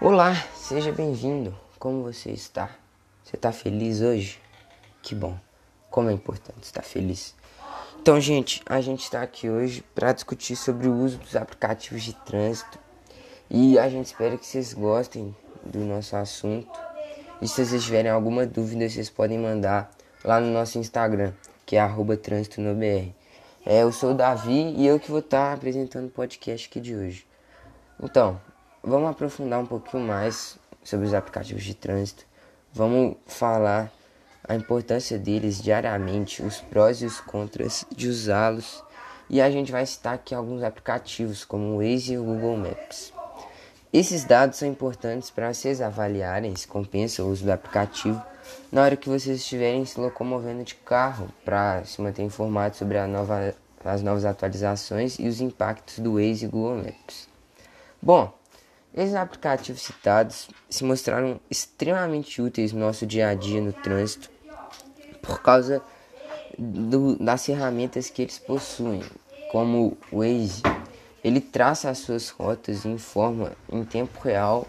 Olá, seja bem-vindo. Como você está? Você está feliz hoje? Que bom. Como é importante estar feliz. Então, gente, a gente está aqui hoje para discutir sobre o uso dos aplicativos de trânsito e a gente espera que vocês gostem do nosso assunto. E se vocês tiverem alguma dúvida, vocês podem mandar lá no nosso Instagram, que é @trânsito_no_br. É, eu sou o Davi e eu que vou estar tá apresentando o podcast aqui de hoje. Então, vamos aprofundar um pouquinho mais sobre os aplicativos de trânsito. Vamos falar a importância deles diariamente, os prós e os contras de usá-los. E a gente vai citar aqui alguns aplicativos como o Waze e o Google Maps. Esses dados são importantes para vocês avaliarem se compensa o uso do aplicativo na hora que vocês estiverem se locomovendo de carro para se manter informado sobre nova, as novas atualizações e os impactos do Waze e Google Maps. Bom, esses aplicativos citados se mostraram extremamente úteis no nosso dia a dia no trânsito por causa do, das ferramentas que eles possuem, como o Waze. Ele traça as suas rotas e informa em tempo real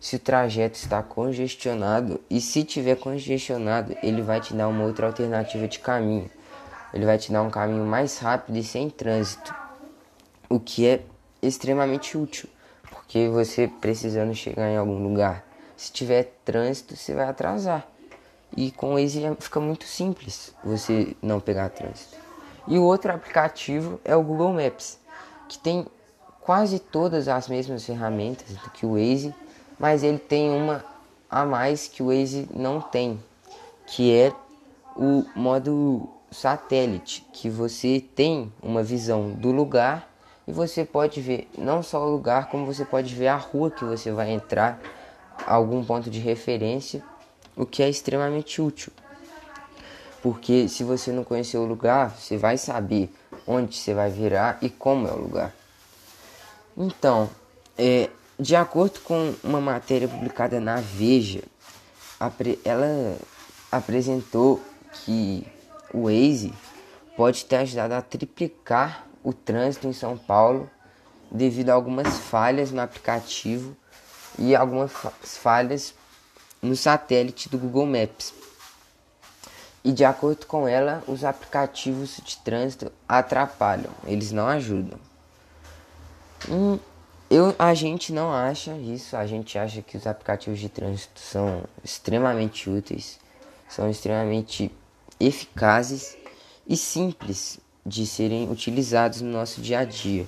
se o trajeto está congestionado e se tiver congestionado, ele vai te dar uma outra alternativa de caminho. Ele vai te dar um caminho mais rápido e sem trânsito, o que é extremamente útil que você precisando chegar em algum lugar. Se tiver trânsito, você vai atrasar. E com esse fica muito simples você não pegar trânsito. E o outro aplicativo é o Google Maps, que tem quase todas as mesmas ferramentas do que o Waze, mas ele tem uma a mais que o Waze não tem, que é o modo satélite, que você tem uma visão do lugar e você pode ver não só o lugar, como você pode ver a rua que você vai entrar, algum ponto de referência, o que é extremamente útil. Porque se você não conhecer o lugar, você vai saber onde você vai virar e como é o lugar. Então, é, de acordo com uma matéria publicada na Veja, ela apresentou que o Waze pode ter ajudado a triplicar o trânsito em São Paulo devido a algumas falhas no aplicativo e algumas falhas no satélite do Google Maps. E de acordo com ela, os aplicativos de trânsito atrapalham, eles não ajudam. Hum, eu, a gente não acha isso, a gente acha que os aplicativos de trânsito são extremamente úteis, são extremamente eficazes e simples de serem utilizados no nosso dia a dia.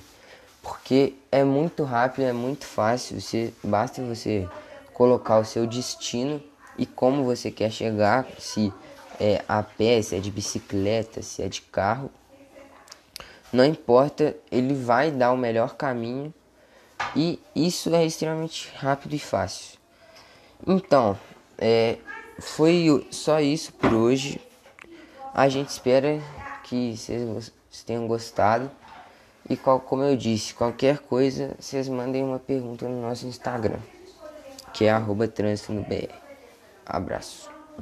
Porque é muito rápido, é muito fácil, você basta você colocar o seu destino e como você quer chegar, se é a pé, se é de bicicleta, se é de carro. Não importa, ele vai dar o melhor caminho e isso é extremamente rápido e fácil. Então, é, foi só isso por hoje. A gente espera que vocês tenham gostado. E qual, como eu disse, qualquer coisa, vocês mandem uma pergunta no nosso Instagram, que é arroba Abraço.